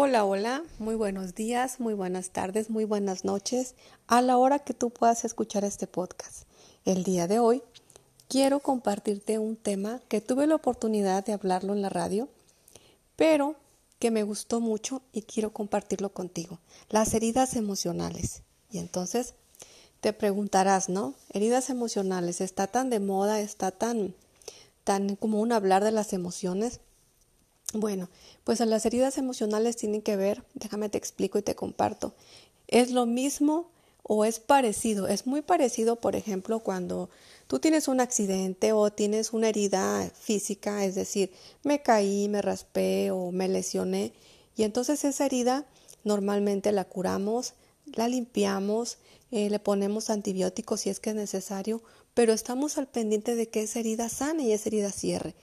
Hola, hola, muy buenos días, muy buenas tardes, muy buenas noches, a la hora que tú puedas escuchar este podcast. El día de hoy quiero compartirte un tema que tuve la oportunidad de hablarlo en la radio, pero que me gustó mucho y quiero compartirlo contigo. Las heridas emocionales. Y entonces te preguntarás, ¿no? Heridas emocionales, está tan de moda, está tan tan común hablar de las emociones. Bueno, pues las heridas emocionales tienen que ver, déjame te explico y te comparto. Es lo mismo o es parecido, es muy parecido, por ejemplo, cuando tú tienes un accidente o tienes una herida física, es decir, me caí, me raspé o me lesioné, y entonces esa herida normalmente la curamos, la limpiamos, eh, le ponemos antibióticos si es que es necesario, pero estamos al pendiente de que esa herida sane y esa herida cierre.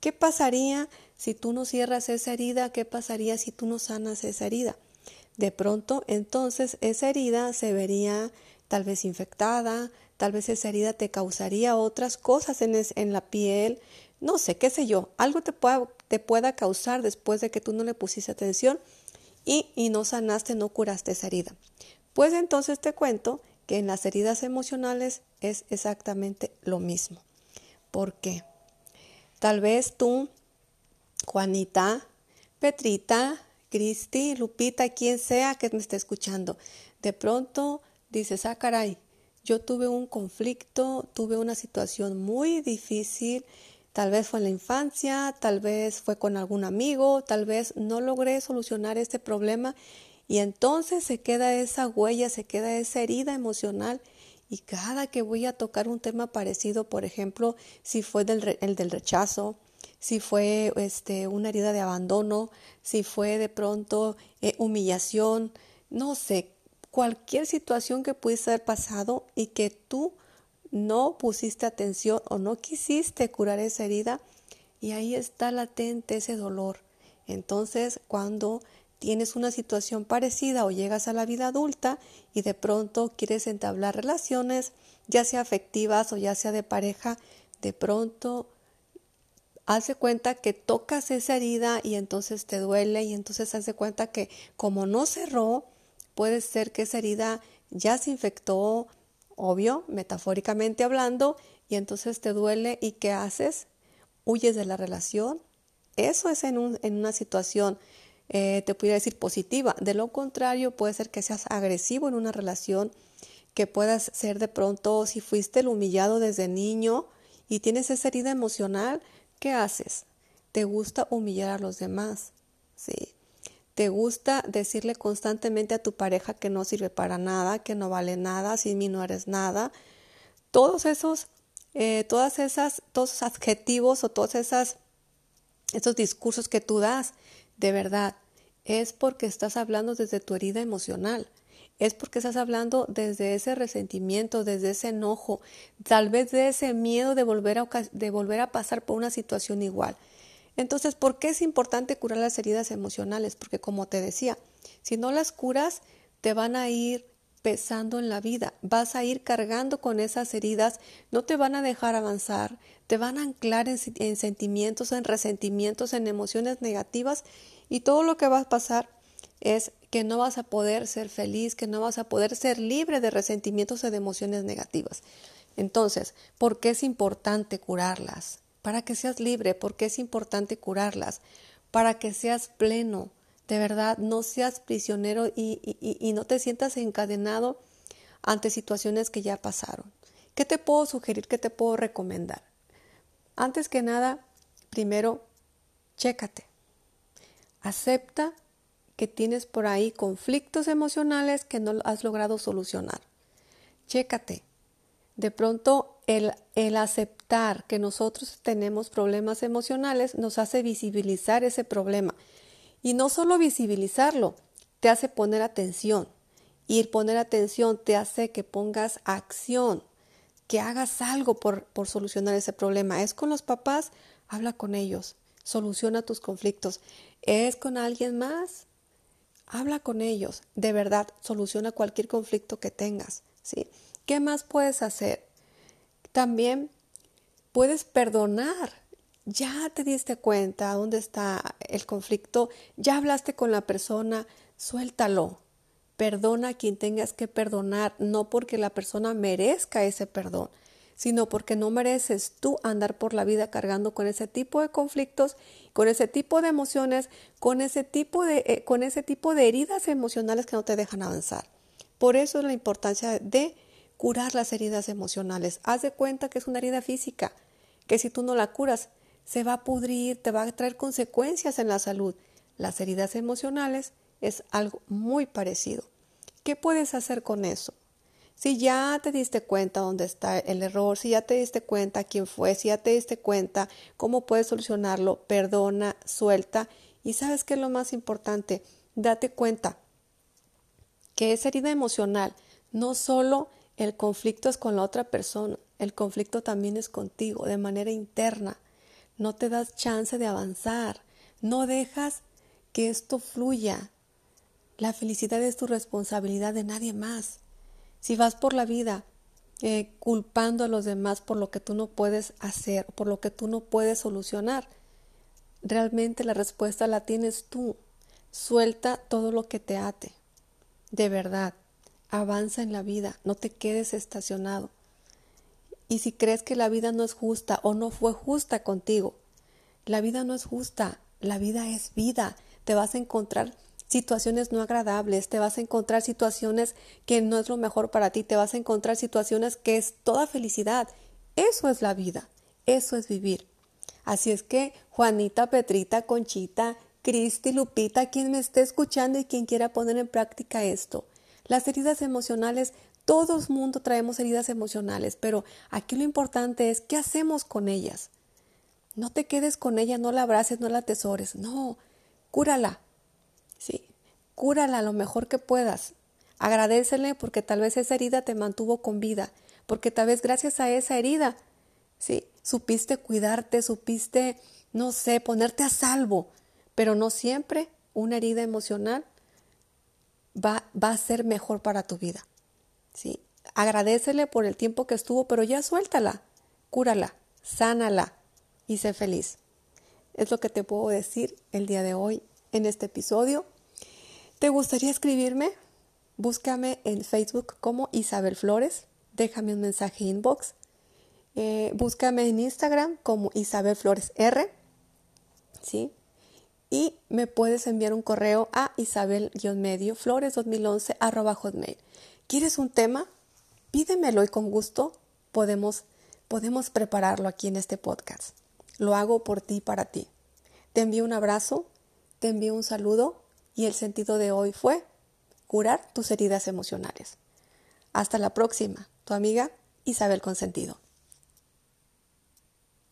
¿Qué pasaría si tú no cierras esa herida? ¿Qué pasaría si tú no sanas esa herida? De pronto, entonces, esa herida se vería tal vez infectada, tal vez esa herida te causaría otras cosas en, en la piel, no sé, qué sé yo, algo te pueda, te pueda causar después de que tú no le pusiste atención y, y no sanaste, no curaste esa herida. Pues entonces te cuento que en las heridas emocionales es exactamente lo mismo. ¿Por qué? Tal vez tú, Juanita, Petrita, Cristi, Lupita, quien sea que me esté escuchando, de pronto dices, ah, caray, yo tuve un conflicto, tuve una situación muy difícil, tal vez fue en la infancia, tal vez fue con algún amigo, tal vez no logré solucionar este problema y entonces se queda esa huella, se queda esa herida emocional y cada que voy a tocar un tema parecido, por ejemplo, si fue el del rechazo, si fue este, una herida de abandono, si fue de pronto eh, humillación, no sé, cualquier situación que pudiese haber pasado y que tú no pusiste atención o no quisiste curar esa herida y ahí está latente ese dolor. Entonces, cuando tienes una situación parecida o llegas a la vida adulta y de pronto quieres entablar relaciones, ya sea afectivas o ya sea de pareja, de pronto hace cuenta que tocas esa herida y entonces te duele y entonces hace cuenta que como no cerró, puede ser que esa herida ya se infectó, obvio, metafóricamente hablando, y entonces te duele y ¿qué haces? Huyes de la relación. Eso es en, un, en una situación eh, te pudiera decir positiva. De lo contrario, puede ser que seas agresivo en una relación, que puedas ser de pronto, si fuiste el humillado desde niño y tienes esa herida emocional, ¿qué haces? Te gusta humillar a los demás, ¿sí? Te gusta decirle constantemente a tu pareja que no sirve para nada, que no vale nada, sin mí no eres nada. Todos esos, eh, todas esas, todos esos adjetivos o todos esas, esos discursos que tú das de verdad, es porque estás hablando desde tu herida emocional, es porque estás hablando desde ese resentimiento, desde ese enojo, tal vez de ese miedo de volver a, de volver a pasar por una situación igual. Entonces, ¿por qué es importante curar las heridas emocionales? Porque como te decía, si no las curas, te van a ir pesando en la vida, vas a ir cargando con esas heridas, no te van a dejar avanzar, te van a anclar en, sentimientos, en resentimientos, en emociones negativas y todo lo que va a pasar es que no vas a poder ser feliz, que no vas a poder ser libre de resentimientos o de emociones negativas. Entonces, ¿por qué es importante curarlas? Para que seas libre, ¿por qué es importante curarlas? Para que seas pleno, de verdad no seas prisionero y, no te sientas encadenado ante situaciones que ya pasaron. ¿Qué te puedo sugerir? ¿Qué te puedo recomendar? Antes que nada, primero, chécate. Acepta que tienes por ahí conflictos emocionales que no has logrado solucionar. Chécate. De pronto, el, el aceptar que nosotros tenemos problemas emocionales nos hace visibilizar ese problema y no solo visibilizarlo, te hace poner atención. Y el poner atención te hace que pongas acción, que hagas algo por, por solucionar ese problema. ¿Es con los papás? Habla con ellos, soluciona tus conflictos. ¿Es con alguien más? Habla con ellos. De verdad, soluciona cualquier conflicto que tengas. ¿sí? ¿Qué más puedes hacer? También puedes perdonar ya te diste cuenta dónde está el conflicto, ya hablaste con la persona, suéltalo. Perdona a quien tengas que perdonar, no porque la persona merezca ese perdón, sino porque no mereces tú andar por la vida cargando con ese tipo de conflictos, con ese tipo de emociones, con ese tipo de, eh, con ese tipo de heridas emocionales que no te dejan avanzar. Por eso es la importancia de curar las heridas emocionales. Haz de cuenta que es una herida física, que si tú no la curas, se va a pudrir, te va a traer consecuencias en la salud. Las heridas emocionales es algo muy parecido. ¿Qué puedes hacer con eso? Si ya te diste cuenta dónde está el error, si ya te diste cuenta quién fue, si ya te diste cuenta cómo puedes solucionarlo, perdona, suelta y sabes qué es lo más importante, date cuenta que esa herida emocional no solo el conflicto es con la otra persona, el conflicto también es contigo de manera interna. No te das chance de avanzar, no dejas que esto fluya. La felicidad es tu responsabilidad de nadie más. Si vas por la vida eh, culpando a los demás por lo que tú no puedes hacer, por lo que tú no puedes solucionar, realmente la respuesta la tienes tú. Suelta todo lo que te ate. De verdad, avanza en la vida, no te quedes estacionado. Y si crees que la vida no es justa o no fue justa contigo, la vida no es justa, la vida es vida. Te vas a encontrar situaciones no agradables, te vas a encontrar situaciones que no es lo mejor para ti, te vas a encontrar situaciones que es toda felicidad. Eso es la vida, eso es vivir. Así es que Juanita, Petrita, Conchita, Cristi, Lupita, quien me esté escuchando y quien quiera poner en práctica esto. Las heridas emocionales, todos mundo traemos heridas emocionales, pero aquí lo importante es qué hacemos con ellas. No te quedes con ella, no la abraces, no la atesores, no, cúrala, Sí, cúrala lo mejor que puedas. Agradecele porque tal vez esa herida te mantuvo con vida, porque tal vez gracias a esa herida, sí, supiste cuidarte, supiste, no sé, ponerte a salvo, pero no siempre una herida emocional va, va a ser mejor para tu vida. Sí, agradecele por el tiempo que estuvo, pero ya suéltala, cúrala, sánala y sé feliz. Es lo que te puedo decir el día de hoy en este episodio. ¿Te gustaría escribirme? Búscame en Facebook como Isabel Flores. Déjame un mensaje inbox. Eh, búscame en Instagram como Isabel Flores R. ¿Sí? Y me puedes enviar un correo a isabel-medio flores 2011 hotmail. ¿Quieres un tema? Pídemelo y con gusto podemos, podemos prepararlo aquí en este podcast. Lo hago por ti y para ti. Te envío un abrazo te envío un saludo y el sentido de hoy fue curar tus heridas emocionales. Hasta la próxima, tu amiga Isabel Consentido.